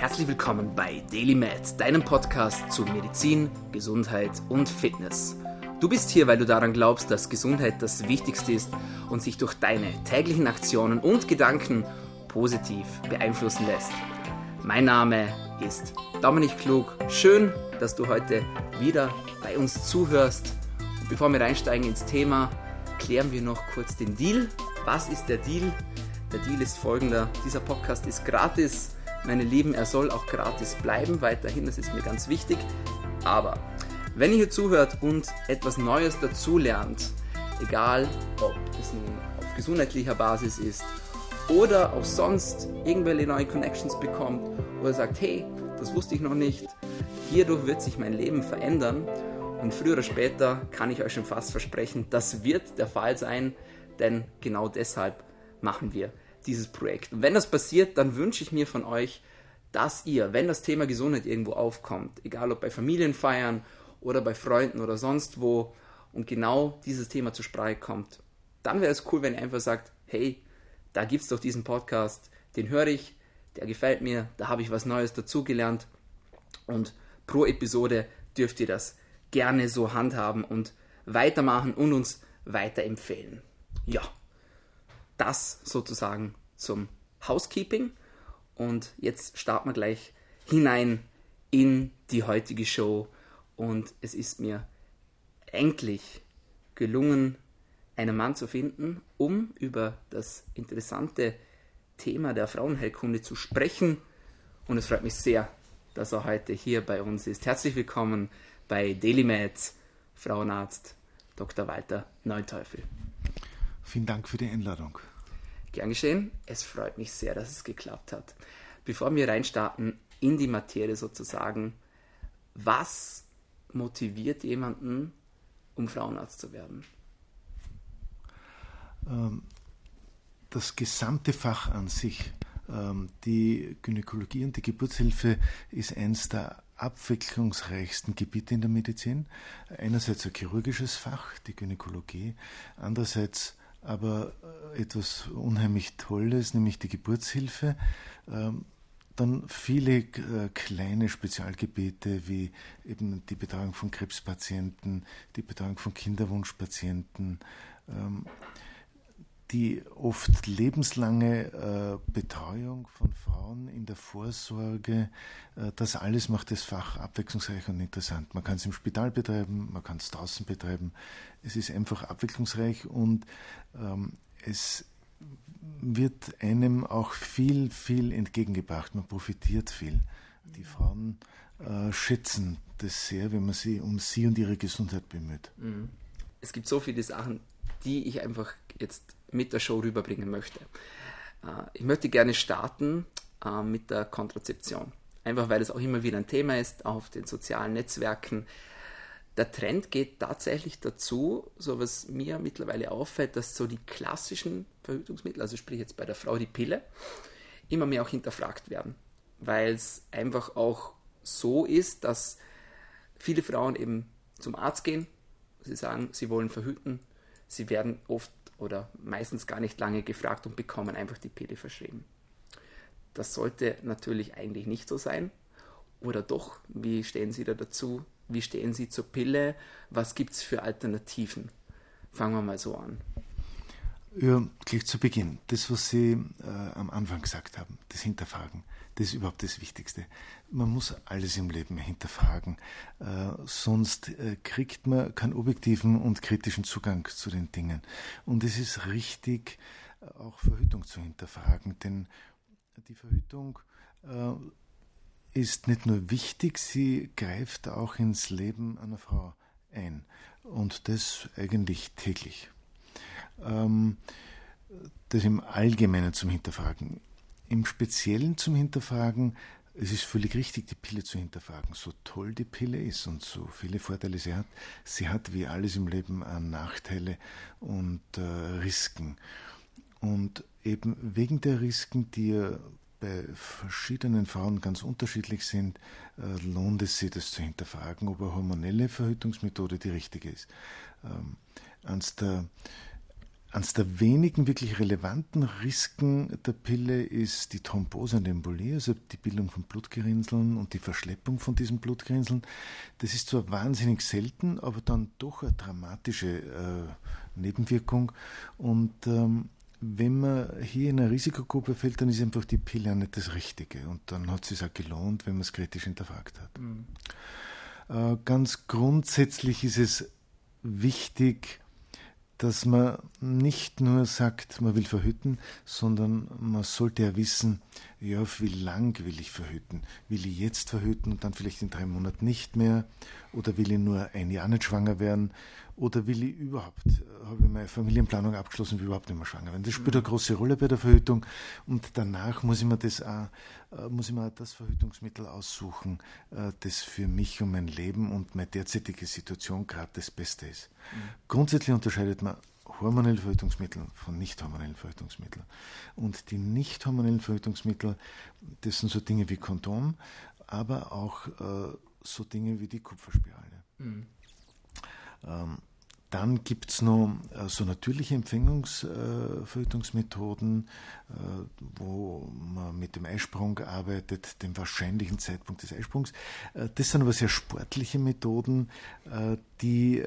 Herzlich willkommen bei Daily Med, deinem Podcast zu Medizin, Gesundheit und Fitness. Du bist hier, weil du daran glaubst, dass Gesundheit das Wichtigste ist und sich durch deine täglichen Aktionen und Gedanken positiv beeinflussen lässt. Mein Name ist Dominik Klug. Schön, dass du heute wieder bei uns zuhörst. Und bevor wir reinsteigen ins Thema, klären wir noch kurz den Deal. Was ist der Deal? Der Deal ist folgender. Dieser Podcast ist gratis. Meine Lieben, er soll auch gratis bleiben weiterhin, das ist mir ganz wichtig. Aber wenn ihr hier zuhört und etwas Neues dazulernt, egal ob es nun auf gesundheitlicher Basis ist oder auch sonst irgendwelche neue Connections bekommt oder sagt, hey, das wusste ich noch nicht, hierdurch wird sich mein Leben verändern und früher oder später kann ich euch schon fast versprechen, das wird der Fall sein, denn genau deshalb machen wir dieses Projekt. Und wenn das passiert, dann wünsche ich mir von euch, dass ihr, wenn das Thema Gesundheit irgendwo aufkommt, egal ob bei Familienfeiern oder bei Freunden oder sonst wo, und genau dieses Thema zur Sprache kommt, dann wäre es cool, wenn ihr einfach sagt, hey, da gibt es doch diesen Podcast, den höre ich, der gefällt mir, da habe ich was Neues dazugelernt und pro Episode dürft ihr das gerne so handhaben und weitermachen und uns weiterempfehlen. Ja, das sozusagen zum Housekeeping. Und jetzt starten wir gleich hinein in die heutige Show. Und es ist mir endlich gelungen, einen Mann zu finden, um über das interessante Thema der Frauenheilkunde zu sprechen. Und es freut mich sehr, dass er heute hier bei uns ist. Herzlich willkommen bei DailyMed, Frauenarzt Dr. Walter Neunteufel. Vielen Dank für die Einladung. Gern geschehen. Es freut mich sehr, dass es geklappt hat. Bevor wir reinstarten in die Materie sozusagen, was motiviert jemanden, um Frauenarzt zu werden? Ähm, das gesamte Fach an sich, ähm, die Gynäkologie und die Geburtshilfe, ist eines der abwechslungsreichsten Gebiete in der Medizin. Einerseits ein chirurgisches Fach, die Gynäkologie, andererseits aber äh, etwas unheimlich Tolles, nämlich die Geburtshilfe. Ähm, dann viele äh, kleine Spezialgebiete wie eben die Betreuung von Krebspatienten, die Betreuung von Kinderwunschpatienten, ähm, die oft lebenslange äh, Betreuung von Frauen in der Vorsorge, äh, das alles macht das Fach abwechslungsreich und interessant. Man kann es im Spital betreiben, man kann es draußen betreiben. Es ist einfach abwechslungsreich und ähm, es wird einem auch viel, viel entgegengebracht. Man profitiert viel. Die Frauen äh, schätzen das sehr, wenn man sie um sie und ihre Gesundheit bemüht. Mhm. Es gibt so viele Sachen, die ich einfach jetzt mit der Show rüberbringen möchte. Äh, ich möchte gerne starten äh, mit der Kontrazeption. Einfach weil es auch immer wieder ein Thema ist auf den sozialen Netzwerken. Der Trend geht tatsächlich dazu, so was mir mittlerweile auffällt, dass so die klassischen Verhütungsmittel, also sprich jetzt bei der Frau die Pille, immer mehr auch hinterfragt werden. Weil es einfach auch so ist, dass viele Frauen eben zum Arzt gehen, sie sagen, sie wollen verhüten, sie werden oft oder meistens gar nicht lange gefragt und bekommen einfach die Pille verschrieben. Das sollte natürlich eigentlich nicht so sein. Oder doch, wie stehen Sie da dazu? Wie stehen Sie zur Pille? Was gibt es für Alternativen? Fangen wir mal so an. Ja, gleich zu Beginn. Das, was Sie äh, am Anfang gesagt haben, das Hinterfragen, das ist überhaupt das Wichtigste. Man muss alles im Leben hinterfragen, äh, sonst äh, kriegt man keinen objektiven und kritischen Zugang zu den Dingen. Und es ist richtig, äh, auch Verhütung zu hinterfragen, denn die Verhütung äh, ist nicht nur wichtig, sie greift auch ins Leben einer Frau ein. Und das eigentlich täglich. Ähm, das im Allgemeinen zum Hinterfragen. Im Speziellen zum Hinterfragen, es ist völlig richtig, die Pille zu hinterfragen. So toll die Pille ist und so viele Vorteile sie hat, sie hat wie alles im Leben Nachteile und äh, Risiken. Und eben wegen der Risiken, die ja bei verschiedenen Frauen ganz unterschiedlich sind, äh, lohnt es sich, das zu hinterfragen, ob eine hormonelle Verhütungsmethode die richtige ist. Ähm, eines der eines der wenigen wirklich relevanten Risiken der Pille ist die Thrombose und Embolie, also die Bildung von Blutgerinnseln und die Verschleppung von diesen Blutgerinnseln. Das ist zwar wahnsinnig selten, aber dann doch eine dramatische äh, Nebenwirkung. Und ähm, wenn man hier in eine Risikogruppe fällt, dann ist einfach die Pille auch nicht das Richtige. Und dann hat es sich auch gelohnt, wenn man es kritisch hinterfragt hat. Mhm. Äh, ganz grundsätzlich ist es wichtig, dass man nicht nur sagt, man will verhüten, sondern man sollte ja wissen, ja, wie lang will ich verhüten? Will ich jetzt verhüten und dann vielleicht in drei Monaten nicht mehr? Oder will ich nur ein Jahr nicht schwanger werden? Oder will ich überhaupt, habe ich meine Familienplanung abgeschlossen, will ich überhaupt nicht mehr schwanger werden? Das spielt eine große Rolle bei der Verhütung. Und danach muss ich mir das auch, äh, muss ich mir das Verhütungsmittel aussuchen, äh, das für mich und mein Leben und meine derzeitige Situation gerade das Beste ist. Mhm. Grundsätzlich unterscheidet man hormonelle Verhütungsmittel von nicht hormonellen Verhütungsmitteln. Und die nicht hormonellen Verhütungsmittel, das sind so Dinge wie Kondom, aber auch äh, so Dinge wie die Kupferspirale. Mhm. Ähm, dann gibt es noch äh, so natürliche Empfängungsverhütungsmethoden, äh, wo man mit dem Eisprung arbeitet, dem wahrscheinlichen Zeitpunkt des Eisprungs. Äh, das sind aber sehr sportliche Methoden, die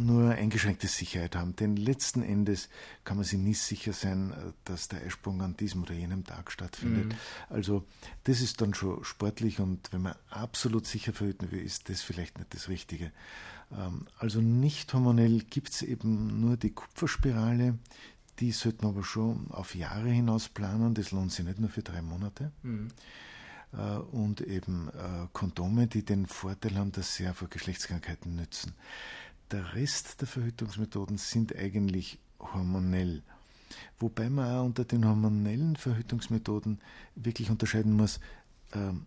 nur eingeschränkte Sicherheit haben. Denn letzten Endes kann man sich nie sicher sein, dass der Eisprung an diesem oder jenem Tag stattfindet. Mhm. Also das ist dann schon sportlich und wenn man absolut sicher verhüten will, ist das vielleicht nicht das Richtige. Ähm, also nicht hormonell gibt es eben nur die Kupferspirale. Die sollten aber schon auf Jahre hinaus planen. Das lohnt sich nicht nur für drei Monate. Mhm. Äh, und eben äh, Kondome, die den Vorteil haben, dass sie vor Geschlechtskrankheiten nützen. Der Rest der Verhütungsmethoden sind eigentlich hormonell. Wobei man auch unter den hormonellen Verhütungsmethoden wirklich unterscheiden muss, ähm,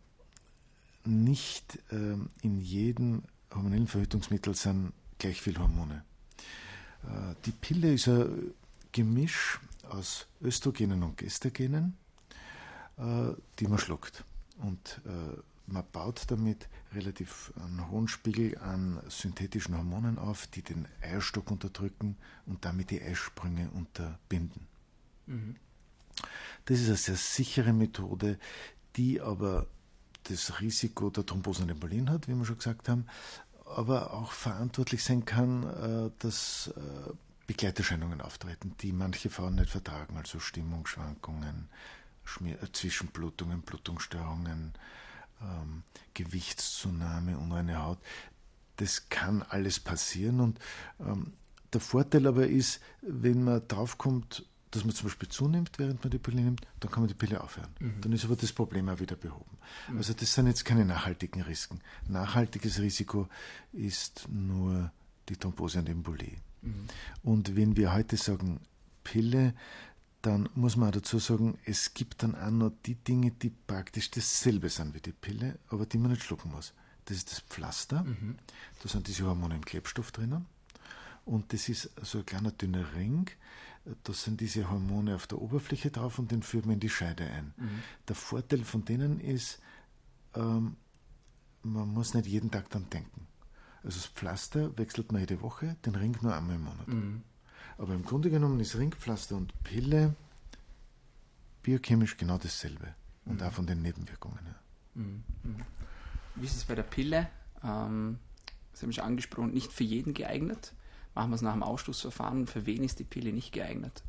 nicht ähm, in jedem hormonellen Verhütungsmittel sind gleich viel Hormone. Äh, die Pille ist ein Gemisch aus Östrogenen und Gestagenen, äh, die man schluckt. Und äh, man baut damit relativ einen hohen Spiegel an synthetischen Hormonen auf, die den Eierstock unterdrücken und damit die Eisprünge unterbinden. Mhm. Das ist eine sehr sichere Methode, die aber das Risiko der Thrombose und Embolien hat, wie wir schon gesagt haben, aber auch verantwortlich sein kann, äh, dass äh, Begleiterscheinungen auftreten, die manche Frauen nicht vertragen, also Stimmungsschwankungen, Schmier äh, Zwischenblutungen, Blutungsstörungen, ähm, Gewichtszunahme, unreine Haut. Das kann alles passieren und ähm, der Vorteil aber ist, wenn man draufkommt, dass man zum Beispiel zunimmt, während man die Pille nimmt, dann kann man die Pille aufhören. Mhm. Dann ist aber das Problem auch wieder behoben. Mhm. Also das sind jetzt keine nachhaltigen Risiken. Nachhaltiges Risiko ist nur die Thrombose und Embolie. Mhm. Und wenn wir heute sagen Pille, dann muss man auch dazu sagen, es gibt dann auch noch die Dinge, die praktisch dasselbe sind wie die Pille, aber die man nicht schlucken muss. Das ist das Pflaster. Mhm. Da sind diese Hormone im Klebstoff drinnen. Und das ist so ein kleiner dünner Ring, da sind diese Hormone auf der Oberfläche drauf und den führt man in die Scheide ein. Mhm. Der Vorteil von denen ist, ähm, man muss nicht jeden Tag dann denken. Also das Pflaster wechselt man jede Woche, den Ring nur einmal im Monat. Mhm. Aber im Grunde genommen ist Ringpflaster und Pille biochemisch genau dasselbe. Und mhm. auch von den Nebenwirkungen her. Mhm. mhm. Wie ist es bei der Pille? Ähm, Sie haben schon angesprochen, nicht für jeden geeignet machen wir es nach dem Ausschlussverfahren. Für wen ist die Pille nicht geeignet?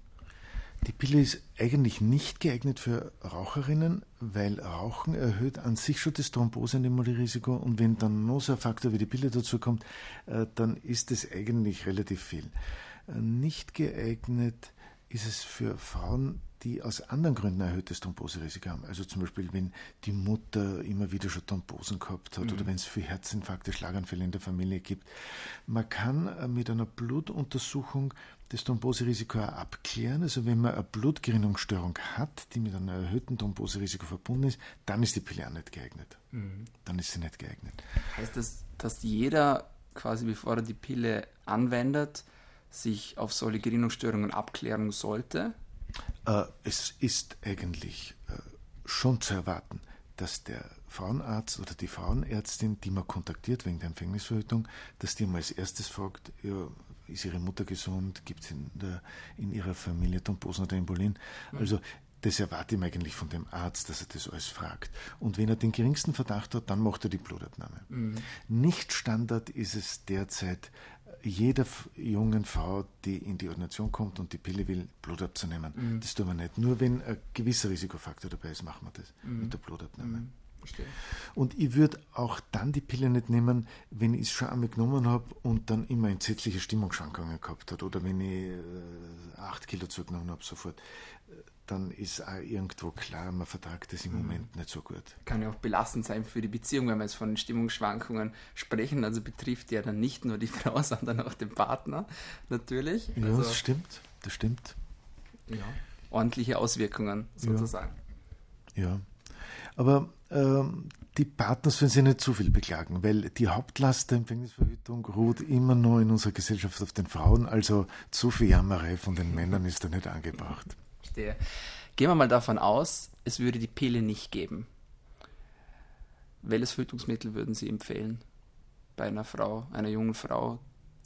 Die Pille ist eigentlich nicht geeignet für Raucherinnen, weil Rauchen erhöht an sich schon das Thrombose- und Risiko und wenn dann noch so ein Faktor wie die Pille dazu kommt, äh, dann ist es eigentlich relativ viel. Äh, nicht geeignet ist es für Frauen, die aus anderen Gründen ein erhöhtes Thromboserisiko haben. Also zum Beispiel, wenn die Mutter immer wieder schon Thrombosen gehabt hat mhm. oder wenn es für Herzinfarkte, Schlaganfälle in der Familie gibt. Man kann äh, mit einer Blutuntersuchung das Thromboserisiko auch abklären. Also wenn man eine Blutgerinnungsstörung hat, die mit einem erhöhten Thromboserisiko verbunden ist, dann ist die Pille auch nicht geeignet. Mhm. Dann ist sie nicht geeignet. Heißt das, dass jeder quasi bevor er die Pille anwendet, sich auf solche Gerinnungsstörungen abklären sollte? Äh, es ist eigentlich äh, schon zu erwarten, dass der Frauenarzt oder die Frauenärztin, die man kontaktiert wegen der Empfängnisverhütung, dass die mal als erstes fragt, ja, ist ihre Mutter gesund, gibt es in, in ihrer Familie Thrombosen oder Embolien. Mhm. Also das erwarte ich eigentlich von dem Arzt, dass er das alles fragt. Und wenn er den geringsten Verdacht hat, dann macht er die Blutabnahme. Mhm. Nicht Standard ist es derzeit, jeder jungen Frau, die in die Ordination kommt und die Pille will, Blut abzunehmen. Mhm. Das tun wir nicht. Nur wenn ein gewisser Risikofaktor dabei ist, machen wir das mhm. mit der Blutabnahme. Mhm. Und ich würde auch dann die Pille nicht nehmen, wenn ich es schon einmal genommen habe und dann immer entsetzliche Stimmungsschwankungen gehabt hat oder wenn ich äh, acht Kilo zugenommen habe sofort dann ist auch irgendwo klar, man vertragt das im mhm. Moment nicht so gut. Kann ja auch belastend sein für die Beziehung, wenn wir jetzt von Stimmungsschwankungen sprechen. Also betrifft ja dann nicht nur die Frau, sondern auch den Partner natürlich. Ja, also, das stimmt, das stimmt. Ja, ordentliche Auswirkungen sozusagen. Ja, ja. aber ähm, die Partner sollen sich nicht zu viel beklagen, weil die Hauptlast der Empfängnisverhütung ruht immer noch in unserer Gesellschaft auf den Frauen. Also zu viel Jammerei von den Männern ist da nicht angebracht verstehe. Gehen wir mal davon aus, es würde die Pille nicht geben. Welches Verhütungsmittel würden Sie empfehlen bei einer Frau, einer jungen Frau,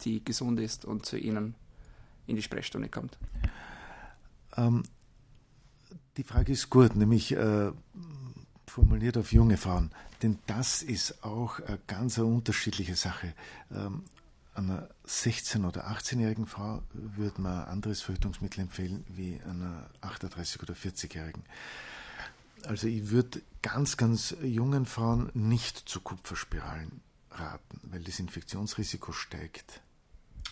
die gesund ist und zu Ihnen in die Sprechstunde kommt? Ähm, die Frage ist gut, nämlich äh, formuliert auf junge Frauen, denn das ist auch eine ganz unterschiedliche Sache. Ähm, einer 16- oder 18-jährigen Frau würde man ein anderes Verhütungsmittel empfehlen wie einer 38- oder 40-jährigen. Also ich würde ganz, ganz jungen Frauen nicht zu Kupferspiralen raten, weil das Infektionsrisiko steigt.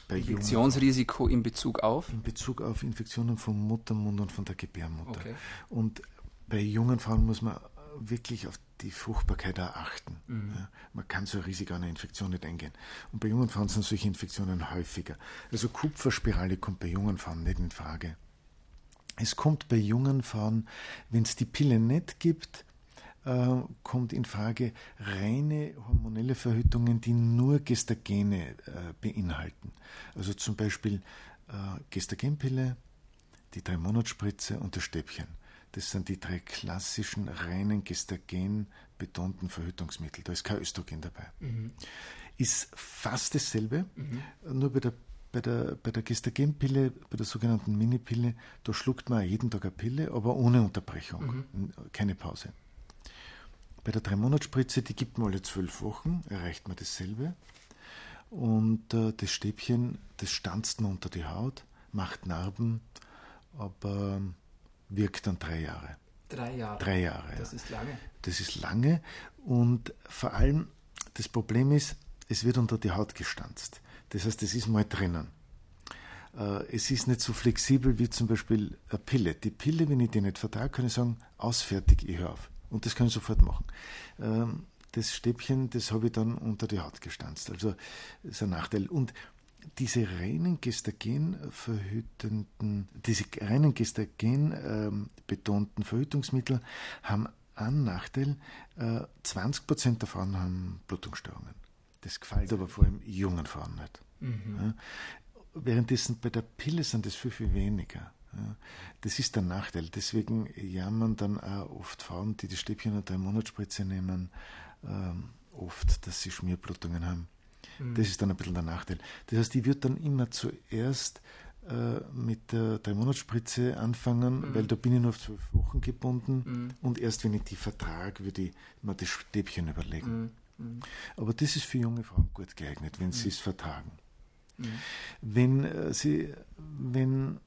Infektionsrisiko in Bezug auf? In Bezug auf Infektionen vom Muttermund und von der Gebärmutter. Okay. Und bei jungen Frauen muss man wirklich auf die Fruchtbarkeit erachten. Mhm. Ja, man kann so ein Risiko einer Infektion nicht eingehen. Und bei jungen Frauen sind solche Infektionen häufiger. Also Kupferspirale kommt bei jungen Frauen nicht in Frage. Es kommt bei jungen Frauen, wenn es die Pille nicht gibt, äh, kommt in Frage reine hormonelle Verhütungen, die nur Gestagene äh, beinhalten. Also zum Beispiel äh, Gestagenpille, die Drei-Monats-Spritze und das Stäbchen. Das sind die drei klassischen reinen Gestagen-betonten Verhütungsmittel. Da ist kein Östrogen dabei. Mhm. Ist fast dasselbe, mhm. nur bei der bei der, bei der Gestagenpille, bei der sogenannten Minipille, da schluckt man jeden Tag eine Pille, aber ohne Unterbrechung, mhm. keine Pause. Bei der Drei-Monats-Spritze, die gibt man alle zwölf Wochen, erreicht man dasselbe. Und äh, das Stäbchen, das stanzt man unter die Haut, macht Narben, aber wirkt dann drei Jahre. Drei Jahre. Drei Jahre. Das ja. ist lange. Das ist lange und vor allem das Problem ist, es wird unter die Haut gestanzt. Das heißt, es ist mal drinnen. Äh, es ist nicht so flexibel wie zum Beispiel eine Pille. Die Pille, wenn ich die nicht vertrage, kann ich sagen, ausfertig, ich höre auf. Und das kann ich sofort machen. Ähm, das Stäbchen, das habe ich dann unter die Haut gestanzt. Also das ist ein Nachteil. Und diese reinen Gestagen verhütenden, diese reinen Gestagen ähm, betonten Verhütungsmittel haben einen Nachteil, äh, 20% der Frauen haben Blutungsstörungen. Das gefällt aber vor allem jungen Frauen nicht. Mhm. Währenddessen bei der Pille sind das viel, viel weniger. Das ist der Nachteil. Deswegen jammern dann auch oft Frauen, die die Stäbchen oder drei Monatsspritze nehmen, ähm, oft, dass sie Schmierblutungen haben. Mhm. Das ist dann ein bisschen der Nachteil. Das heißt, ich würde dann immer zuerst äh, mit der Drei-Monats-Spritze anfangen, mhm. weil da bin ich nur auf zwölf Wochen gebunden mhm. und erst wenn ich die vertrage, würde ich mir das Stäbchen überlegen. Mhm. Mhm. Aber das ist für junge Frauen gut geeignet, wenn sie es vertragen. Wenn äh, sie, wenn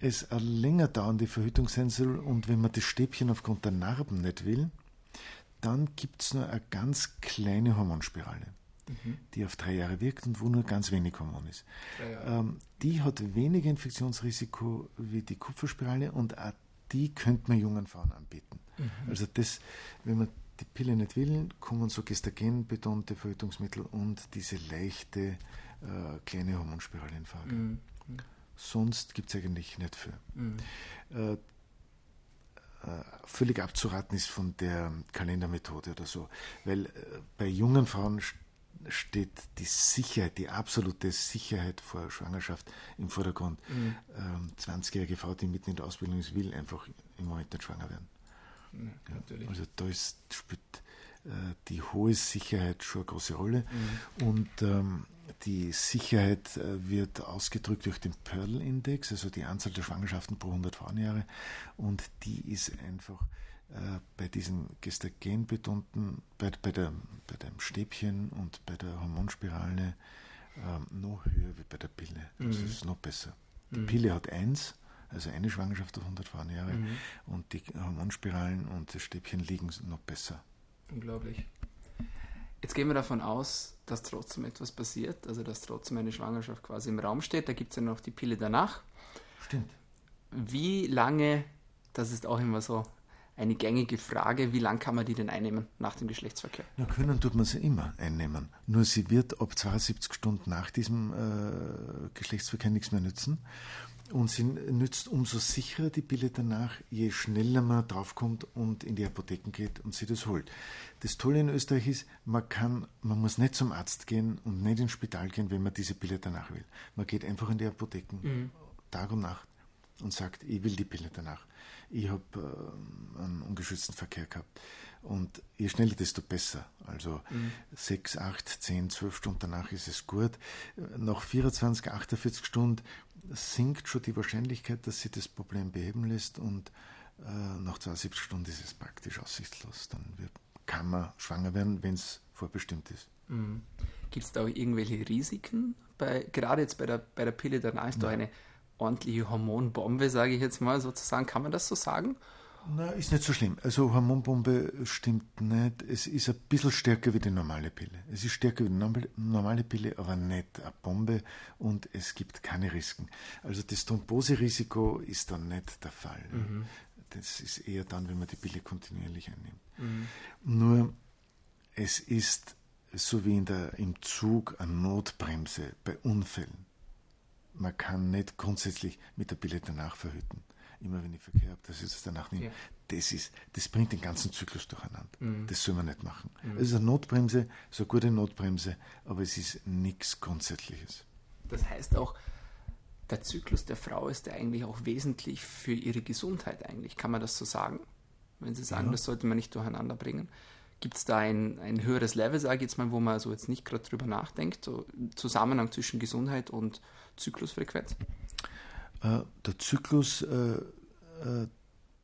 es eine länger dauernde Verhütung sein soll und wenn man das Stäbchen aufgrund der Narben nicht will, dann gibt es nur eine ganz kleine Hormonspirale mhm. die auf drei Jahre wirkt und wo nur ganz wenig Hormon ist. Ähm, die hat weniger Infektionsrisiko wie die Kupferspirale und auch die könnte man jungen Frauen anbieten. Mhm. Also das, wenn man die Pille nicht will, kommen so gestagenbetonte Verhütungsmittel und diese leichte äh, kleine Hormonspirale in Frage. Mhm. Sonst gibt es eigentlich nicht viel. Mhm. Äh, äh, völlig abzuraten ist von der Kalendermethode oder so, weil äh, bei jungen Frauen steht die Sicherheit, die absolute Sicherheit vor Schwangerschaft im Vordergrund. Mhm. Ähm, 20-jährige Frau, die mitten in der Ausbildung ist, will einfach im Moment nicht schwanger werden. Ja, ja, also da ist, spielt die hohe Sicherheit schon eine große Rolle. Mhm. Und ähm, die Sicherheit äh, wird ausgedrückt durch den Pearl-Index, also die Anzahl der Schwangerschaften pro 100 Frauenjahre. Und die ist einfach äh, bei diesen gestagenbetonten, bei, bei, der, bei dem Stäbchen und bei der Hormonspirale äh, noch höher wie bei der Pille. Das mhm. ist noch besser. Die mhm. Pille hat eins, also eine Schwangerschaft auf 100 Frauenjahre, mhm. und die Hormonspiralen und das Stäbchen liegen noch besser. Unglaublich. Jetzt gehen wir davon aus, dass trotzdem etwas passiert, also dass trotzdem eine Schwangerschaft quasi im Raum steht. Da gibt es ja noch die Pille danach. Stimmt. Wie lange, das ist auch immer so eine gängige Frage, wie lange kann man die denn einnehmen nach dem Geschlechtsverkehr? Ja, können tut man sie immer einnehmen. Nur sie wird ab 72 Stunden nach diesem äh, Geschlechtsverkehr nichts mehr nützen. Und sie nützt umso sicherer die Pille danach, je schneller man draufkommt und in die Apotheken geht und sie das holt. Das Tolle in Österreich ist, man kann, man muss nicht zum Arzt gehen und nicht ins Spital gehen, wenn man diese Pille danach will. Man geht einfach in die Apotheken, mhm. Tag und Nacht, und sagt, ich will die Pille danach. Ich habe äh, einen ungeschützten Verkehr gehabt. Und je schneller, desto besser. Also mhm. 6, 8, 10, 12 Stunden danach ist es gut. Nach 24, 48 Stunden sinkt schon die Wahrscheinlichkeit, dass sie das Problem beheben lässt und äh, nach 72 Stunden ist es praktisch aussichtslos. Dann wird, kann man schwanger werden, wenn es vorbestimmt ist. Mhm. Gibt es da auch irgendwelche Risiken? Bei, gerade jetzt bei der, bei der Pille danach ist ja. da eine ordentliche Hormonbombe, sage ich jetzt mal sozusagen. Kann man das so sagen? Na, ist nicht so schlimm. Also Hormonbombe stimmt nicht. Es ist ein bisschen stärker wie die normale Pille. Es ist stärker wie die normale Pille, aber nicht eine Bombe und es gibt keine Risiken. Also das Thromboserisiko ist dann nicht der Fall. Mhm. Das ist eher dann, wenn man die Pille kontinuierlich einnimmt. Mhm. Nur es ist so wie in der, im Zug eine Notbremse bei Unfällen. Man kann nicht grundsätzlich mit der Pille danach verhüten immer wenn ich Verkehr habe, dass ich das danach nehme. Ja. Das, ist, das bringt den ganzen Zyklus durcheinander. Mhm. Das soll man nicht machen. Mhm. Es ist eine Notbremse, so eine gute Notbremse, aber es ist nichts Grundsätzliches. Das heißt auch, der Zyklus der Frau ist ja eigentlich auch wesentlich für ihre Gesundheit eigentlich. Kann man das so sagen? Wenn Sie sagen, ja. das sollte man nicht durcheinander bringen. Gibt es da ein, ein höheres Level, sage ich jetzt mal, wo man so jetzt nicht gerade drüber nachdenkt, so Zusammenhang zwischen Gesundheit und Zyklusfrequenz? Äh, der Zyklus äh, äh,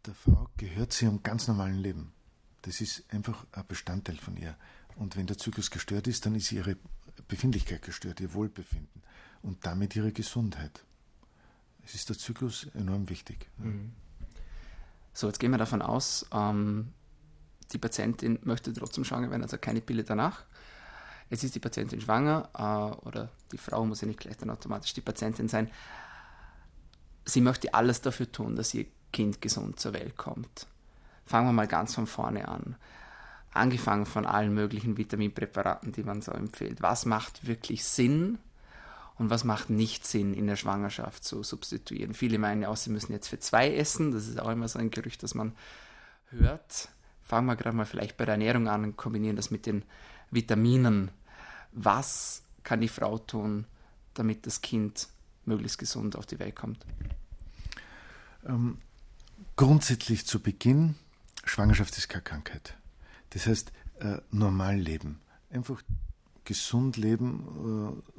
der Frau gehört zu ihrem ganz normalen Leben. Das ist einfach ein Bestandteil von ihr. Und wenn der Zyklus gestört ist, dann ist ihre Befindlichkeit gestört, ihr Wohlbefinden und damit ihre Gesundheit. Es ist der Zyklus enorm wichtig. Mhm. So, jetzt gehen wir davon aus, ähm, die Patientin möchte trotzdem schwanger werden, also keine Pille danach. Jetzt ist die Patientin schwanger äh, oder die Frau muss ja nicht gleich dann automatisch die Patientin sein sie möchte alles dafür tun, dass ihr Kind gesund zur Welt kommt. Fangen wir mal ganz von vorne an. Angefangen von allen möglichen Vitaminpräparaten, die man so empfiehlt. Was macht wirklich Sinn und was macht nicht Sinn in der Schwangerschaft zu substituieren? Viele meinen auch, sie müssen jetzt für zwei essen. Das ist auch immer so ein Gerücht, das man hört. Fangen wir gerade mal vielleicht bei der Ernährung an und kombinieren das mit den Vitaminen. Was kann die Frau tun, damit das Kind möglichst gesund auf die Welt kommt? Ähm, grundsätzlich zu Beginn, Schwangerschaft ist keine Krankheit. Das heißt, äh, normal leben. Einfach gesund leben. Äh,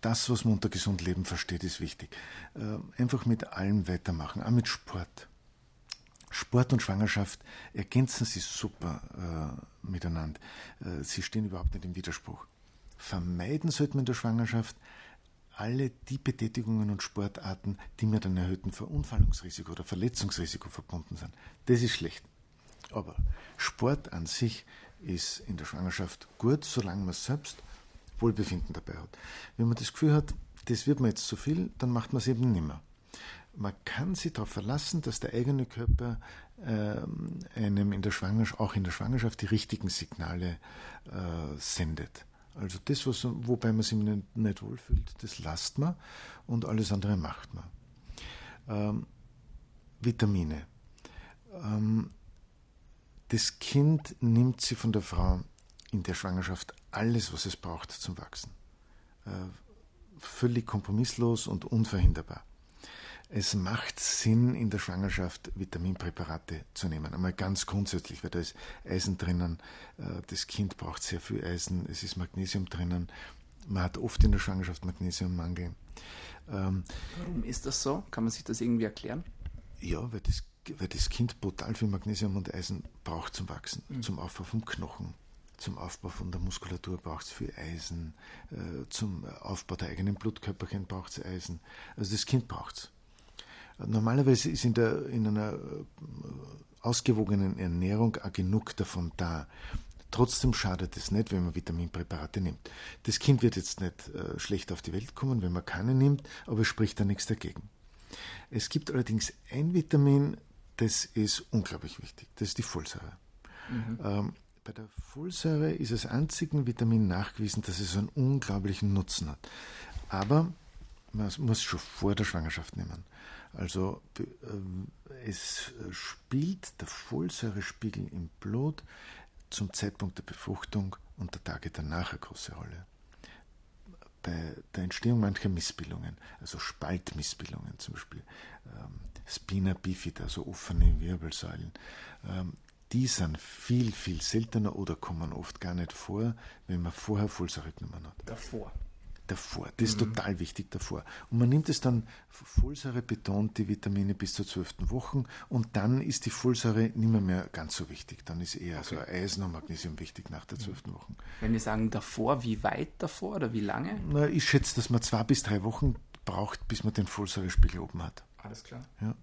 das, was man unter gesund leben versteht, ist wichtig. Äh, einfach mit allem weitermachen, auch mit Sport. Sport und Schwangerschaft ergänzen sich super äh, miteinander. Äh, sie stehen überhaupt nicht im Widerspruch. Vermeiden sollte man in der Schwangerschaft alle die Betätigungen und Sportarten, die mit einem erhöhten Verunfallungsrisiko oder Verletzungsrisiko verbunden sind. Das ist schlecht. Aber Sport an sich ist in der Schwangerschaft gut, solange man selbst Wohlbefinden dabei hat. Wenn man das Gefühl hat, das wird mir jetzt zu viel, dann macht man es eben nicht mehr. Man kann sich darauf verlassen, dass der eigene Körper äh, einem in der Schwangerschaft, auch in der Schwangerschaft die richtigen Signale äh, sendet. Also das, was, wobei man sich nicht, nicht wohlfühlt, das lasst man und alles andere macht man. Ähm, Vitamine. Ähm, das Kind nimmt sie von der Frau in der Schwangerschaft alles, was es braucht zum Wachsen. Äh, völlig kompromisslos und unverhinderbar. Es macht Sinn, in der Schwangerschaft Vitaminpräparate zu nehmen. Einmal ganz grundsätzlich, weil da ist Eisen drinnen, äh, das Kind braucht sehr viel Eisen, es ist Magnesium drinnen. Man hat oft in der Schwangerschaft Magnesiummangel. Ähm, Warum ist das so? Kann man sich das irgendwie erklären? Ja, weil das, weil das Kind brutal viel Magnesium und Eisen braucht zum Wachsen, mhm. zum Aufbau vom Knochen zum Aufbau von der Muskulatur braucht es viel Eisen, äh, zum Aufbau der eigenen Blutkörperchen braucht es Eisen. Also das Kind braucht es. Normalerweise ist in, der, in einer äh, ausgewogenen Ernährung auch genug davon da. Trotzdem schadet es nicht, wenn man Vitaminpräparate nimmt. Das Kind wird jetzt nicht äh, schlecht auf die Welt kommen, wenn man keine nimmt, aber es spricht da nichts dagegen. Es gibt allerdings ein Vitamin, das ist unglaublich wichtig. Das ist die Folsäure. Mhm. Ähm, bei der Folsäure ist als einzigen Vitamin nachgewiesen, dass es einen unglaublichen Nutzen hat. Aber man muss es schon vor der Schwangerschaft nehmen. Also äh, es spielt der Folsäurespiegel im Blut zum Zeitpunkt der Befruchtung und der Tage danach eine große Rolle. Bei der Entstehung mancher Missbildungen, also Spaltmissbildungen zum Beispiel, ähm, Spina bifida, also offene Wirbelsäulen, ähm, die sind viel, viel seltener oder kommen oft gar nicht vor, wenn man vorher Folsäure genommen hat. Davor davor. Das ist mhm. total wichtig davor. Und man nimmt es dann Folsäure betont, die Vitamine bis zur zwölften Woche und dann ist die Folsäure nicht mehr, mehr ganz so wichtig. Dann ist eher okay. so Eisen und Magnesium wichtig nach der mhm. zwölften Woche. Wenn wir sagen davor, wie weit davor oder wie lange? Na, ich schätze, dass man zwei bis drei Wochen braucht, bis man den Folsäurespiegel oben hat. Alles klar. Ja.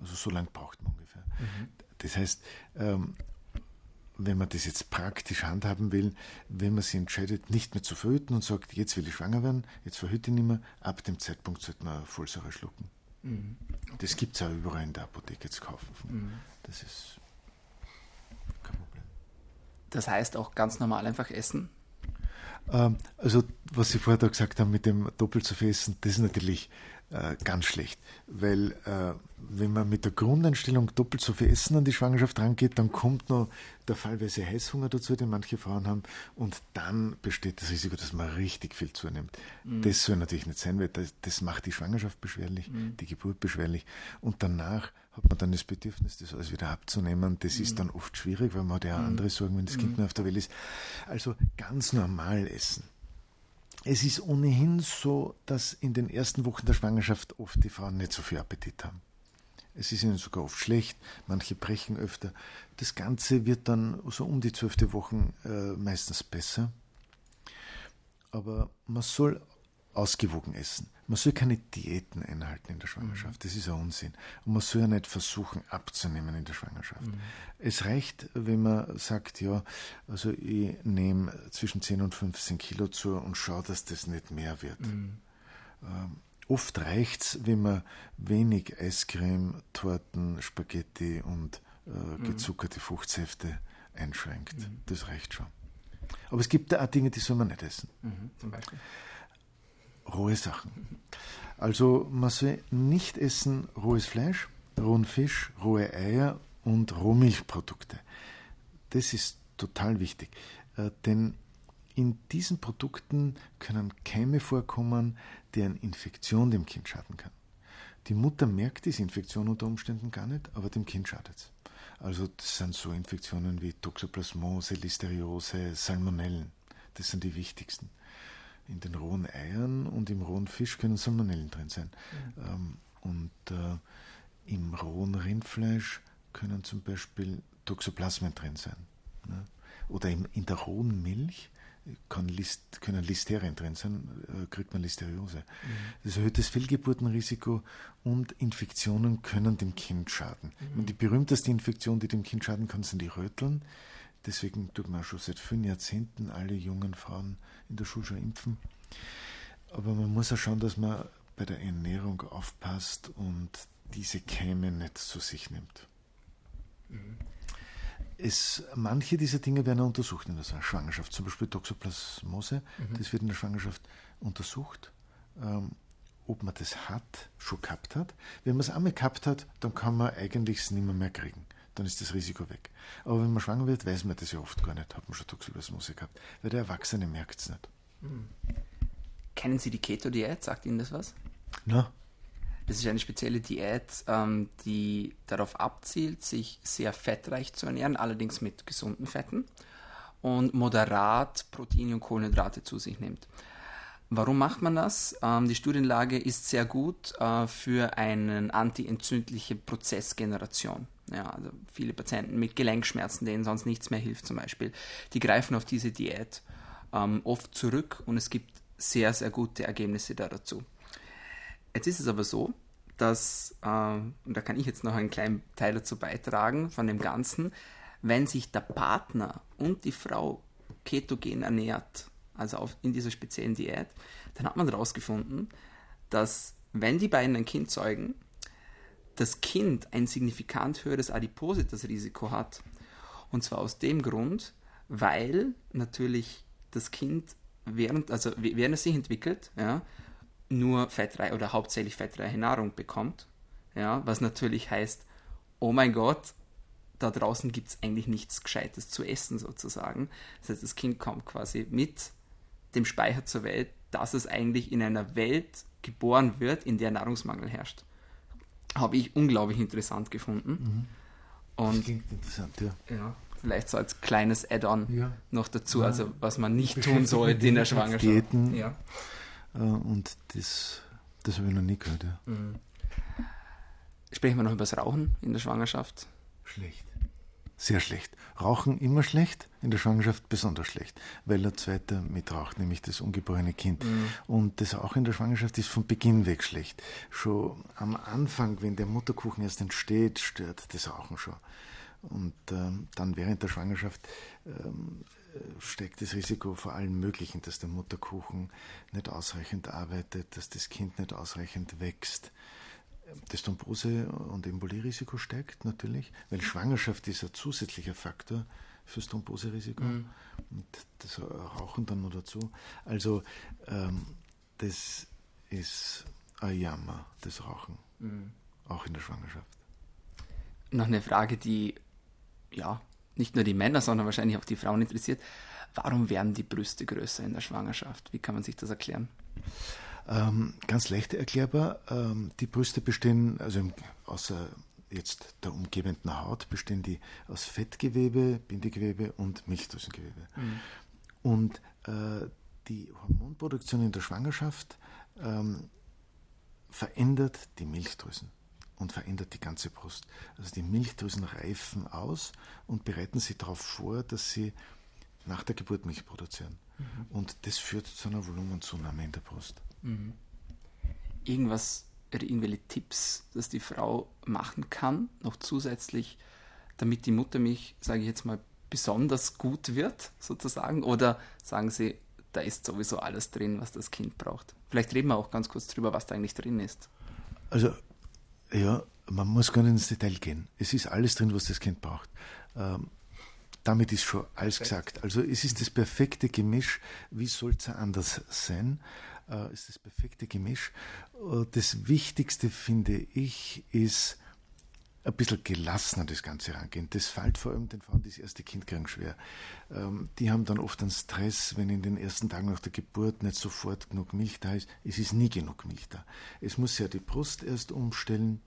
Also so lange braucht man ungefähr. Mhm. Das heißt, ähm, wenn man das jetzt praktisch handhaben will, wenn man sich entscheidet, nicht mehr zu verhüten und sagt, jetzt will ich schwanger werden, jetzt verhüte ich nicht mehr, ab dem Zeitpunkt sollte man Folsäure schlucken. Mhm. Okay. Das gibt es auch überall in der Apotheke zu kaufen. Mhm. Das ist kein Problem. Das heißt auch ganz normal einfach essen? Ähm, also, was Sie vorher da gesagt haben mit dem doppelt zu viel essen, das ist natürlich äh, ganz schlecht. Weil äh, wenn man mit der Grundeinstellung doppelt so viel Essen an die Schwangerschaft rangeht, dann kommt noch der fallweise Heißhunger dazu, den manche Frauen haben, und dann besteht das Risiko, dass man richtig viel zunimmt. Mhm. Das soll natürlich nicht sein, weil das, das macht die Schwangerschaft beschwerlich, mhm. die Geburt beschwerlich, und danach hat man dann das Bedürfnis, das alles wieder abzunehmen. Das mhm. ist dann oft schwierig, weil man hat ja andere Sorgen, wenn das Kind mehr mhm. auf der Welt ist. Also ganz normal essen. Es ist ohnehin so, dass in den ersten Wochen der Schwangerschaft oft die Frauen nicht so viel Appetit haben. Es ist ihnen sogar oft schlecht, manche brechen öfter. Das Ganze wird dann so um die zwölfte Woche äh, meistens besser. Aber man soll ausgewogen essen. Man soll keine Diäten einhalten in der Schwangerschaft. Das ist ein Unsinn. Und man soll ja nicht versuchen abzunehmen in der Schwangerschaft. Mhm. Es reicht, wenn man sagt, ja, also ich nehme zwischen 10 und 15 Kilo zu und schaue, dass das nicht mehr wird. Mhm. Ähm, oft reicht es, wenn man wenig Eiscreme, Torten, Spaghetti und äh, mhm. gezuckerte Fruchtsäfte einschränkt. Mhm. Das reicht schon. Aber es gibt da auch Dinge, die soll man nicht essen. Mhm. Zum Beispiel? Rohe Sachen. Also man soll nicht essen rohes Fleisch, rohen Fisch, rohe Eier und Rohmilchprodukte. Das ist total wichtig, äh, denn in diesen Produkten können Keime vorkommen, deren Infektion dem Kind schaden kann. Die Mutter merkt diese Infektion unter Umständen gar nicht, aber dem Kind schadet es. Also das sind so Infektionen wie Toxoplasmose, Listeriose, Salmonellen. Das sind die wichtigsten in den rohen Eiern und im rohen Fisch können Salmonellen drin sein. Mhm. Ähm, und äh, im rohen Rindfleisch können zum Beispiel Toxoplasmen drin sein. Ne? Oder im, in der rohen Milch List, können Listerien drin sein, äh, kriegt man Listeriose. Mhm. Das erhöht das Fehlgeburtenrisiko und Infektionen können dem Kind schaden. Mhm. die berühmteste Infektion, die dem Kind schaden kann, sind die Röteln. Deswegen tut man schon seit vielen Jahrzehnten alle jungen Frauen in der Schule schon impfen. Aber man muss auch schauen, dass man bei der Ernährung aufpasst und diese Keime nicht zu sich nimmt. Mhm. Es, manche dieser Dinge werden untersucht in der Schwangerschaft, zum Beispiel Toxoplasmose, mhm. das wird in der Schwangerschaft untersucht, ähm, ob man das hat, schon gehabt hat. Wenn man es einmal gehabt hat, dann kann man eigentlich es nicht mehr, mehr kriegen dann ist das Risiko weg. Aber wenn man schwanger wird, weiß man das ja oft gar nicht, hat man schon Toxoplasmose gehabt, weil der Erwachsene merkt es nicht. Hm. Kennen Sie die Keto-Diät? Sagt Ihnen das was? Na. Das ist eine spezielle Diät, ähm, die darauf abzielt, sich sehr fettreich zu ernähren, allerdings mit gesunden Fetten und moderat Proteine und Kohlenhydrate zu sich nimmt. Warum macht man das? Ähm, die Studienlage ist sehr gut äh, für eine antientzündliche Prozessgeneration. Ja, also viele Patienten mit Gelenkschmerzen, denen sonst nichts mehr hilft zum Beispiel, die greifen auf diese Diät ähm, oft zurück und es gibt sehr, sehr gute Ergebnisse da dazu. Jetzt ist es aber so, dass, äh, und da kann ich jetzt noch einen kleinen Teil dazu beitragen von dem Ganzen, wenn sich der Partner und die Frau ketogen ernährt, also auf, in dieser speziellen Diät, dann hat man herausgefunden, dass wenn die beiden ein Kind zeugen, das Kind ein signifikant höheres Adipositas-Risiko hat. Und zwar aus dem Grund, weil natürlich das Kind während, also während es sich entwickelt, ja, nur fettreiche oder hauptsächlich fettreiche Nahrung bekommt. Ja, was natürlich heißt, oh mein Gott, da draußen gibt es eigentlich nichts Gescheites zu essen sozusagen. Das heißt, das Kind kommt quasi mit dem Speicher zur Welt, dass es eigentlich in einer Welt geboren wird, in der Nahrungsmangel herrscht. Habe ich unglaublich interessant gefunden. Mhm. Und, das klingt interessant, ja. ja. Vielleicht so als kleines Add-on ja. noch dazu, ja. also was man nicht tun sollte in der Schwangerschaft. Diäten. Ja. Äh, und das, das habe ich noch nie gehört. Ja. Mhm. Sprechen wir noch über das Rauchen in der Schwangerschaft? Schlecht. Sehr schlecht. Rauchen immer schlecht, in der Schwangerschaft besonders schlecht, weil der zweite mitraucht, nämlich das ungeborene Kind. Mhm. Und das auch in der Schwangerschaft ist von Beginn weg schlecht. Schon am Anfang, wenn der Mutterkuchen erst entsteht, stört das Rauchen schon. Und ähm, dann während der Schwangerschaft ähm, steigt das Risiko vor allem Möglichen, dass der Mutterkuchen nicht ausreichend arbeitet, dass das Kind nicht ausreichend wächst. Das Thrombose- und Embolierisiko steigt natürlich, weil Schwangerschaft ist ein zusätzlicher Faktor fürs Thromboserisiko mhm. und das Rauchen dann noch dazu. Also ähm, das ist ein Jammer, das Rauchen, mhm. auch in der Schwangerschaft. Noch eine Frage, die ja nicht nur die Männer, sondern wahrscheinlich auch die Frauen interessiert. Warum werden die Brüste größer in der Schwangerschaft? Wie kann man sich das erklären? Ähm, ganz leicht erklärbar. Ähm, die Brüste bestehen, also außer jetzt der umgebenden Haut, bestehen die aus Fettgewebe, Bindegewebe und Milchdrüsengewebe. Mhm. Und äh, die Hormonproduktion in der Schwangerschaft ähm, verändert die Milchdrüsen und verändert die ganze Brust. Also die Milchdrüsen reifen aus und bereiten sie darauf vor, dass sie nach der Geburt Milch produzieren. Mhm. Und das führt zu einer Volumenzunahme in der Brust. Mhm. Irgendwas, irgendwelche Tipps, dass die Frau machen kann, noch zusätzlich, damit die Muttermilch, sage ich jetzt mal, besonders gut wird, sozusagen? Oder sagen Sie, da ist sowieso alles drin, was das Kind braucht? Vielleicht reden wir auch ganz kurz drüber, was da eigentlich drin ist. Also ja, man muss gar nicht ins Detail gehen. Es ist alles drin, was das Kind braucht. Ähm, damit ist schon alles gesagt. Also es ist das perfekte Gemisch. Wie soll es anders sein? Äh, ist das perfekte Gemisch. Äh, das Wichtigste, finde ich, ist ein bisschen gelassener das Ganze rangehen. Das fällt vor allem den Frauen, die das erste Kind kriegen, schwer. Ähm, die haben dann oft einen Stress, wenn in den ersten Tagen nach der Geburt nicht sofort genug Milch da ist. Es ist nie genug Milch da. Es muss ja die Brust erst umstellen.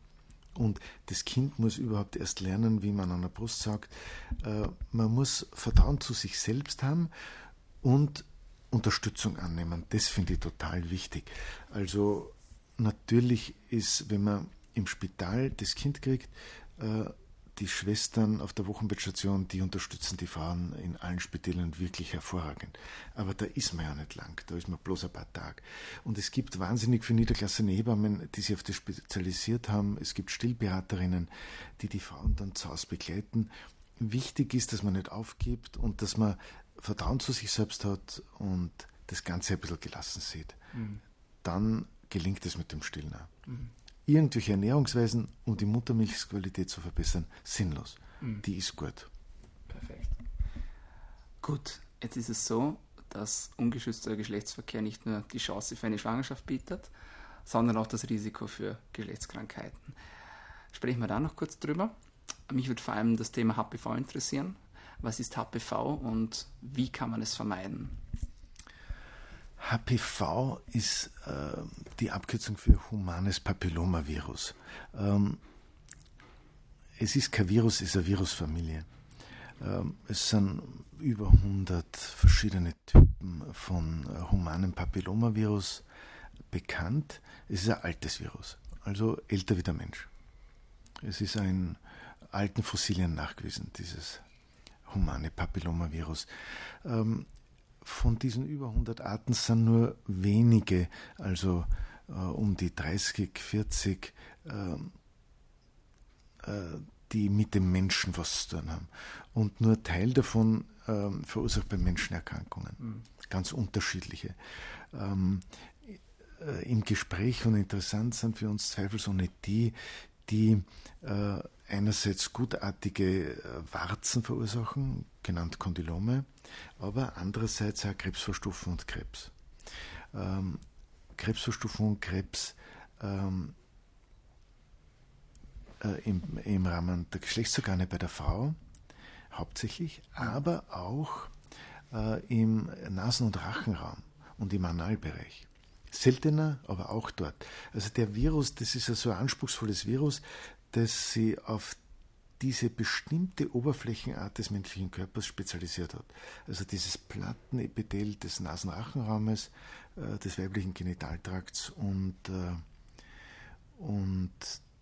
Und das Kind muss überhaupt erst lernen, wie man an der Brust sagt. Äh, man muss Vertrauen zu sich selbst haben und Unterstützung annehmen. Das finde ich total wichtig. Also natürlich ist, wenn man im Spital das Kind kriegt, äh, die Schwestern auf der Wochenbettstation, die unterstützen die Frauen in allen Spitälern wirklich hervorragend. Aber da ist man ja nicht lang, da ist man bloß ein paar Tage. Und es gibt wahnsinnig viele niederklassene Hebammen, die sich auf das spezialisiert haben. Es gibt Stillberaterinnen, die die Frauen dann zu Hause begleiten. Wichtig ist, dass man nicht aufgibt und dass man Vertrauen zu sich selbst hat und das Ganze ein bisschen gelassen sieht. Mhm. Dann gelingt es mit dem Stillen. Mhm irgendwelche Ernährungsweisen, um die Muttermilchqualität zu verbessern, sinnlos. Mhm. Die ist gut. Perfekt. Gut, jetzt ist es so, dass ungeschützter Geschlechtsverkehr nicht nur die Chance für eine Schwangerschaft bietet, sondern auch das Risiko für Geschlechtskrankheiten. Sprechen wir da noch kurz drüber. Mich würde vor allem das Thema HPV interessieren. Was ist HPV und wie kann man es vermeiden? HPV ist äh, die Abkürzung für humanes Papillomavirus. Ähm, es ist kein Virus, es ist eine Virusfamilie. Ähm, es sind über 100 verschiedene Typen von äh, humanem Papillomavirus bekannt. Es ist ein altes Virus, also älter wie der Mensch. Es ist ein alten Fossilien nachgewiesen, dieses humane Papillomavirus. Ähm, von diesen über 100 Arten sind nur wenige, also äh, um die 30, 40, ähm, äh, die mit dem Menschen was zu tun haben. Und nur Teil davon ähm, verursacht bei Menschen Erkrankungen. Mhm. Ganz unterschiedliche. Ähm, äh, Im Gespräch und interessant sind für uns zweifelsohne die, die äh, einerseits gutartige äh, Warzen verursachen, genannt Kondylome, aber andererseits auch Krebsverstufung und Krebs. Ähm, Krebsverstufung und Krebs ähm, äh, im, im Rahmen der Geschlechtsorgane bei der Frau hauptsächlich, aber auch äh, im Nasen- und Rachenraum und im Analbereich. Seltener, aber auch dort. Also der Virus, das ist ja so ein anspruchsvolles Virus, das sie auf diese bestimmte Oberflächenart des menschlichen Körpers spezialisiert hat. Also dieses Plattenepithel des Nasenrachenraumes, äh, des weiblichen Genitaltrakts und, äh, und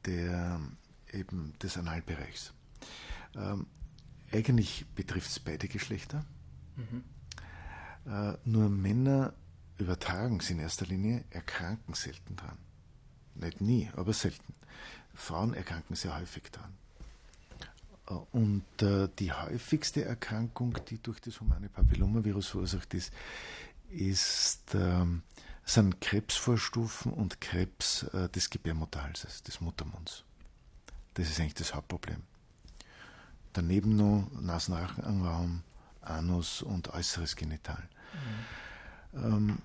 der, eben des Analbereichs. Ähm, eigentlich betrifft es beide Geschlechter. Mhm. Äh, nur Männer übertragen es in erster Linie, erkranken selten dran. Nicht nie, aber selten. Frauen erkranken sehr häufig daran. Äh, und äh, die häufigste Erkrankung, die durch das humane Papillomavirus verursacht ist, ist ähm, sind Krebsvorstufen und Krebs äh, des Gebärmutterhalses, des Muttermunds. Das ist eigentlich das Hauptproblem. Daneben noch Nasenrachenraum, Anus und äußeres Genital. Mhm. Ähm,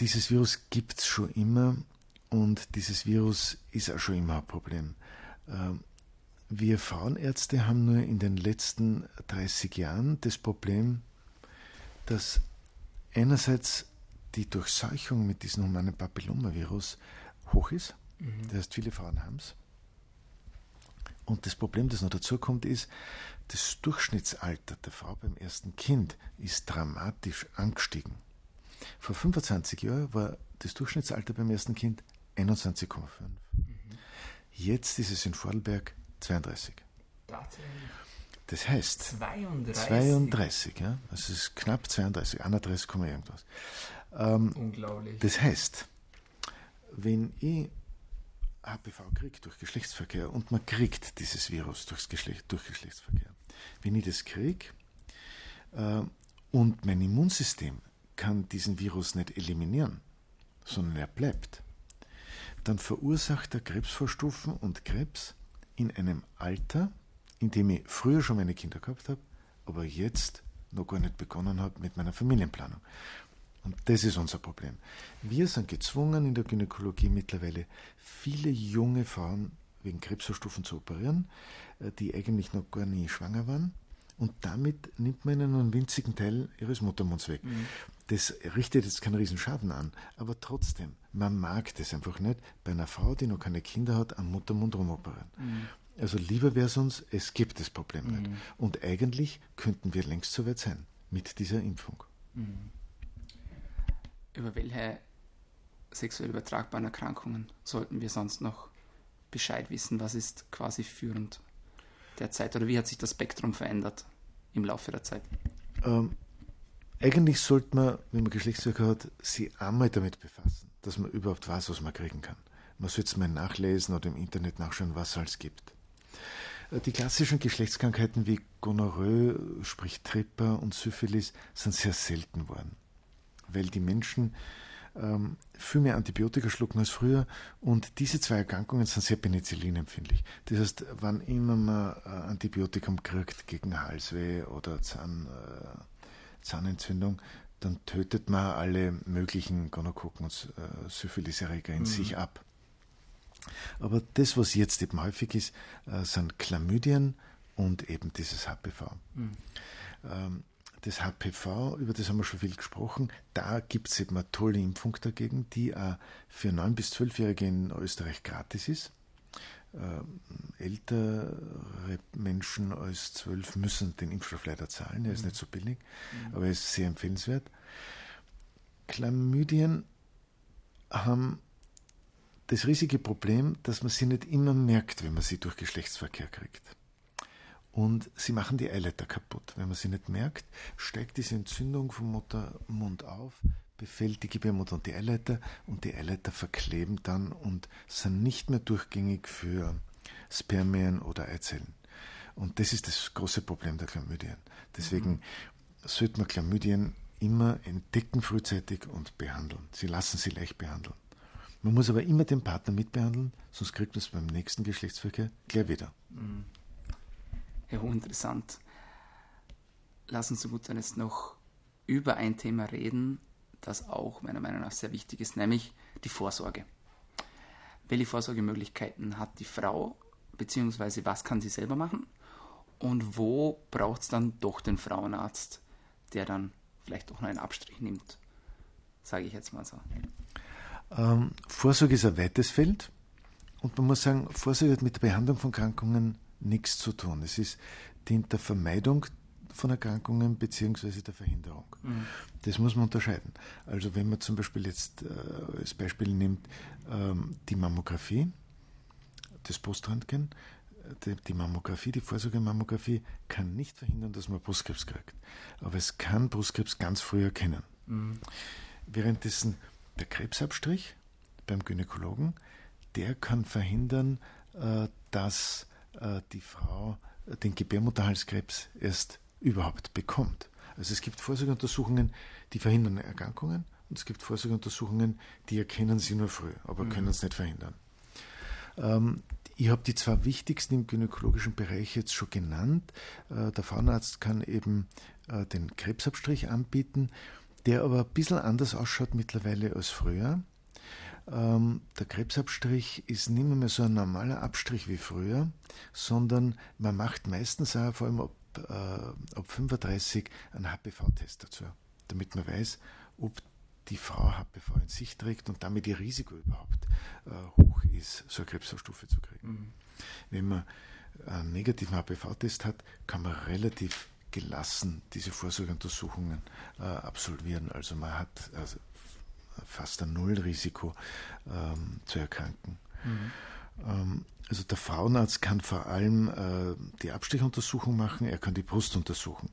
dieses Virus gibt es schon immer und dieses Virus ist auch schon immer ein Problem. Ähm, wir Frauenärzte haben nur in den letzten 30 Jahren das Problem, dass einerseits die Durchseuchung mit diesem humanen Papillomavirus hoch ist. Mhm. Das heißt, viele Frauen haben es. Und das Problem, das noch dazu kommt, ist, das Durchschnittsalter der Frau beim ersten Kind ist dramatisch angestiegen. Vor 25 Jahren war das Durchschnittsalter beim ersten Kind 21,5. Mhm. Jetzt ist es in Vorarlberg 32. Tatsächlich. Das heißt 32, 32 ja, das ist knapp 32, 31, irgendwas. Ähm, Unglaublich. Das heißt, wenn ich HPV kriege durch Geschlechtsverkehr und man kriegt dieses Virus durchs Geschlecht, durch Geschlechtsverkehr, wenn ich das kriege äh, und mein Immunsystem kann diesen Virus nicht eliminieren, sondern er bleibt, dann verursacht er Krebsvorstufen und Krebs in einem Alter, in dem ich früher schon meine Kinder gehabt habe, aber jetzt noch gar nicht begonnen habe mit meiner Familienplanung. Und das ist unser Problem. Wir sind gezwungen in der Gynäkologie mittlerweile viele junge Frauen wegen Krebsvorstufen zu operieren, äh, die eigentlich noch gar nie schwanger waren. Und damit nimmt man ihnen einen winzigen Teil ihres Muttermunds weg. Mhm. Das richtet jetzt keinen Riesenschaden an, aber trotzdem, man mag das einfach nicht, bei einer Frau, die noch keine Kinder hat, am Muttermund rumoperieren. Mhm. Also lieber wäre es uns, es gibt das Problem mhm. nicht. Und eigentlich könnten wir längst so weit sein mit dieser Impfung. Mhm. Über welche sexuell übertragbaren Erkrankungen sollten wir sonst noch Bescheid wissen? Was ist quasi führend derzeit oder wie hat sich das Spektrum verändert im Laufe der Zeit? Ähm, eigentlich sollte man, wenn man Geschlechtsverkehr hat, sich einmal damit befassen, dass man überhaupt weiß, was man kriegen kann. Man sollte es mal nachlesen oder im Internet nachschauen, was es alles gibt. Äh, die klassischen Geschlechtskrankheiten wie Gonorrhoe, sprich Tripper und Syphilis sind sehr selten worden, weil die Menschen ähm, viel mehr Antibiotika schlucken als früher und diese zwei Erkrankungen sind sehr penicillinempfindlich. Das heißt, wann immer man äh, Antibiotikum kriegt gegen Halsweh oder Zahn, äh, Zahnentzündung, dann tötet man alle möglichen Gonokokken und äh, Syphiliserreger in mhm. sich ab. Aber das, was jetzt eben häufig ist, äh, sind Chlamydien und eben dieses HPV. Mhm. Ähm, das HPV, über das haben wir schon viel gesprochen, da gibt es eben eine tolle Impfung dagegen, die auch für 9- bis 12-Jährige in Österreich gratis ist. Äh, ältere Menschen als 12 müssen den Impfstoff leider zahlen, er ist mhm. nicht so billig, mhm. aber er ist sehr empfehlenswert. Chlamydien haben das riesige Problem, dass man sie nicht immer merkt, wenn man sie durch Geschlechtsverkehr kriegt. Und sie machen die Eileiter kaputt. Wenn man sie nicht merkt, steigt diese Entzündung vom Muttermund auf, befällt die Gebärmutter und die Eileiter und die Eileiter verkleben dann und sind nicht mehr durchgängig für Spermien oder Eizellen. Und das ist das große Problem der Chlamydien. Deswegen mhm. sollte man Chlamydien immer entdecken frühzeitig und behandeln. Sie lassen sie leicht behandeln. Man muss aber immer den Partner mitbehandeln, sonst kriegt man es beim nächsten Geschlechtsverkehr gleich wieder. Mhm. Ja, hochinteressant. Lass uns so gut sein jetzt noch über ein Thema reden, das auch meiner Meinung nach sehr wichtig ist, nämlich die Vorsorge. Welche Vorsorgemöglichkeiten hat die Frau, beziehungsweise was kann sie selber machen? Und wo braucht es dann doch den Frauenarzt, der dann vielleicht auch noch einen Abstrich nimmt? Sage ich jetzt mal so. Ähm, Vorsorge ist ein weites Feld und man muss sagen, Vorsorge hat mit der Behandlung von Krankungen nichts zu tun. Es ist dient der Vermeidung von Erkrankungen bzw. der Verhinderung. Mhm. Das muss man unterscheiden. Also wenn man zum Beispiel jetzt äh, als Beispiel nimmt ähm, die Mammographie, das Poströntgen, die, die Mammographie, die Vorsorgemammographie kann nicht verhindern, dass man Brustkrebs kriegt. Aber es kann Brustkrebs ganz früh erkennen. Mhm. Währenddessen der Krebsabstrich beim Gynäkologen, der kann verhindern, äh, dass die Frau den Gebärmutterhalskrebs erst überhaupt bekommt. Also es gibt Vorsorgeuntersuchungen, die verhindern Erkrankungen und es gibt Vorsorgeuntersuchungen, die erkennen sie nur früh, aber mhm. können es nicht verhindern. Ähm, ich habe die zwei wichtigsten im gynäkologischen Bereich jetzt schon genannt. Äh, der Frauenarzt kann eben äh, den Krebsabstrich anbieten, der aber ein bisschen anders ausschaut mittlerweile als früher. Ähm, der Krebsabstrich ist nicht mehr so ein normaler Abstrich wie früher, sondern man macht meistens auch, vor allem ab, äh, ab 35, einen HPV-Test dazu, damit man weiß, ob die Frau HPV in sich trägt und damit ihr Risiko überhaupt äh, hoch ist, so eine Krebsstufe zu kriegen. Mhm. Wenn man einen negativen HPV-Test hat, kann man relativ gelassen diese Vorsorgeuntersuchungen äh, absolvieren. Also man hat also fast ein Nullrisiko ähm, zu erkranken. Mhm. Ähm, also der Frauenarzt kann vor allem äh, die Abstichuntersuchung machen, er kann die Brust untersuchen.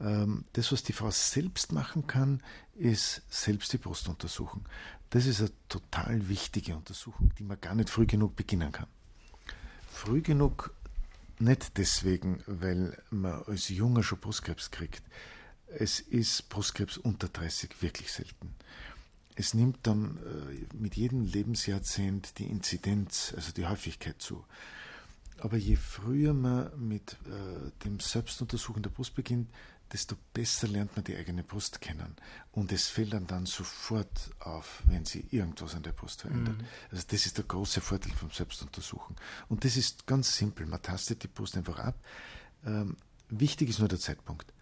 Ähm, das, was die Frau selbst machen kann, ist selbst die Brust untersuchen. Das ist eine total wichtige Untersuchung, die man gar nicht früh genug beginnen kann. Früh genug nicht deswegen, weil man als Junger schon Brustkrebs kriegt. Es ist Brustkrebs unter 30 wirklich selten es nimmt dann äh, mit jedem Lebensjahrzehnt die Inzidenz, also die Häufigkeit zu. Aber je früher man mit äh, dem Selbstuntersuchen der Brust beginnt, desto besser lernt man die eigene Brust kennen. Und es fällt dann, dann sofort auf, wenn sie irgendwas an der Brust verändert. Mhm. Also das ist der große Vorteil vom Selbstuntersuchen. Und das ist ganz simpel. Man tastet die Brust einfach ab. Ähm, wichtig ist nur der Zeitpunkt.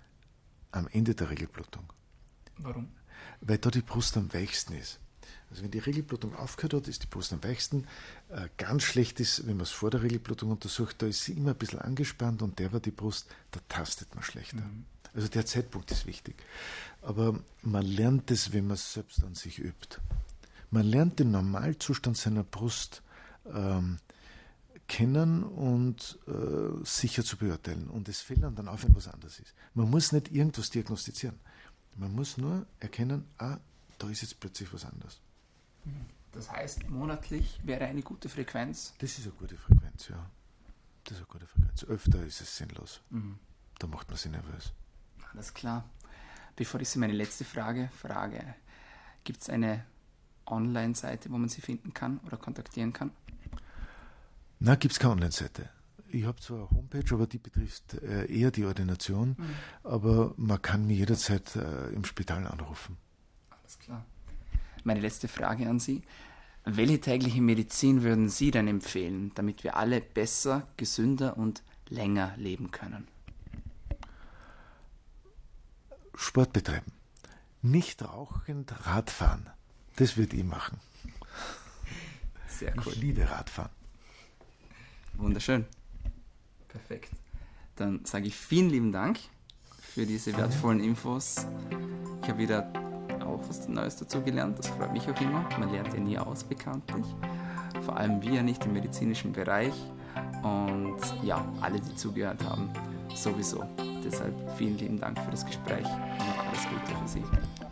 Am Ende der Regelblutung. Warum? Weil da die Brust am weichsten ist. Also wenn die Regelblutung aufgehört hat, ist die Brust am weichsten. Äh, ganz schlecht ist, wenn man es vor der Regelblutung untersucht, da ist sie immer ein bisschen angespannt und der war die Brust, da tastet man schlechter. Mhm. Also der Zeitpunkt ist wichtig. Aber man lernt es, wenn man es selbst an sich übt. Man lernt den Normalzustand seiner Brust ähm, kennen und äh, sicher zu beurteilen. Und es fällt dann auf, wenn was anders ist. Man muss nicht irgendwas diagnostizieren. Man muss nur erkennen, ah, da ist jetzt plötzlich was anderes. Das heißt, monatlich wäre eine gute Frequenz? Das ist eine gute Frequenz, ja. Das ist eine gute Frequenz. Öfter ist es sinnlos. Mhm. Da macht man sich nervös. Alles klar. Bevor ich Sie meine letzte Frage frage, gibt es eine Online-Seite, wo man Sie finden kann oder kontaktieren kann? Na, gibt es keine Online-Seite ich habe zwar eine Homepage, aber die betrifft äh, eher die Ordination, mhm. aber man kann mich jederzeit äh, im Spital anrufen. Alles klar. Meine letzte Frage an Sie. Welche tägliche Medizin würden Sie denn empfehlen, damit wir alle besser, gesünder und länger leben können? Sport betreiben. Nicht rauchend Radfahren. Das würde ich machen. Sehr cool. Ich liebe Radfahren. Wunderschön. Perfekt. Dann sage ich vielen lieben Dank für diese wertvollen Infos. Ich habe wieder auch was Neues dazu gelernt. Das freut mich auch immer. Man lernt ja nie aus, bekanntlich. Vor allem wir nicht im medizinischen Bereich. Und ja, alle, die zugehört haben, sowieso. Deshalb vielen lieben Dank für das Gespräch und alles Gute für Sie.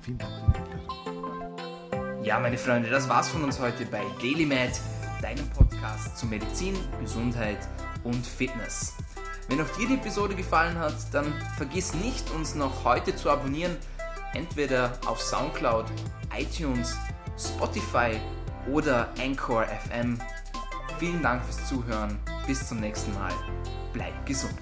Vielen Dank für die Einladung. Ja, meine Freunde, das war's von uns heute bei DailyMed, deinem Podcast zu Medizin, Gesundheit und Fitness. Wenn auch dir die Episode gefallen hat, dann vergiss nicht, uns noch heute zu abonnieren, entweder auf Soundcloud, iTunes, Spotify oder Anchor FM. Vielen Dank fürs Zuhören. Bis zum nächsten Mal. Bleib gesund.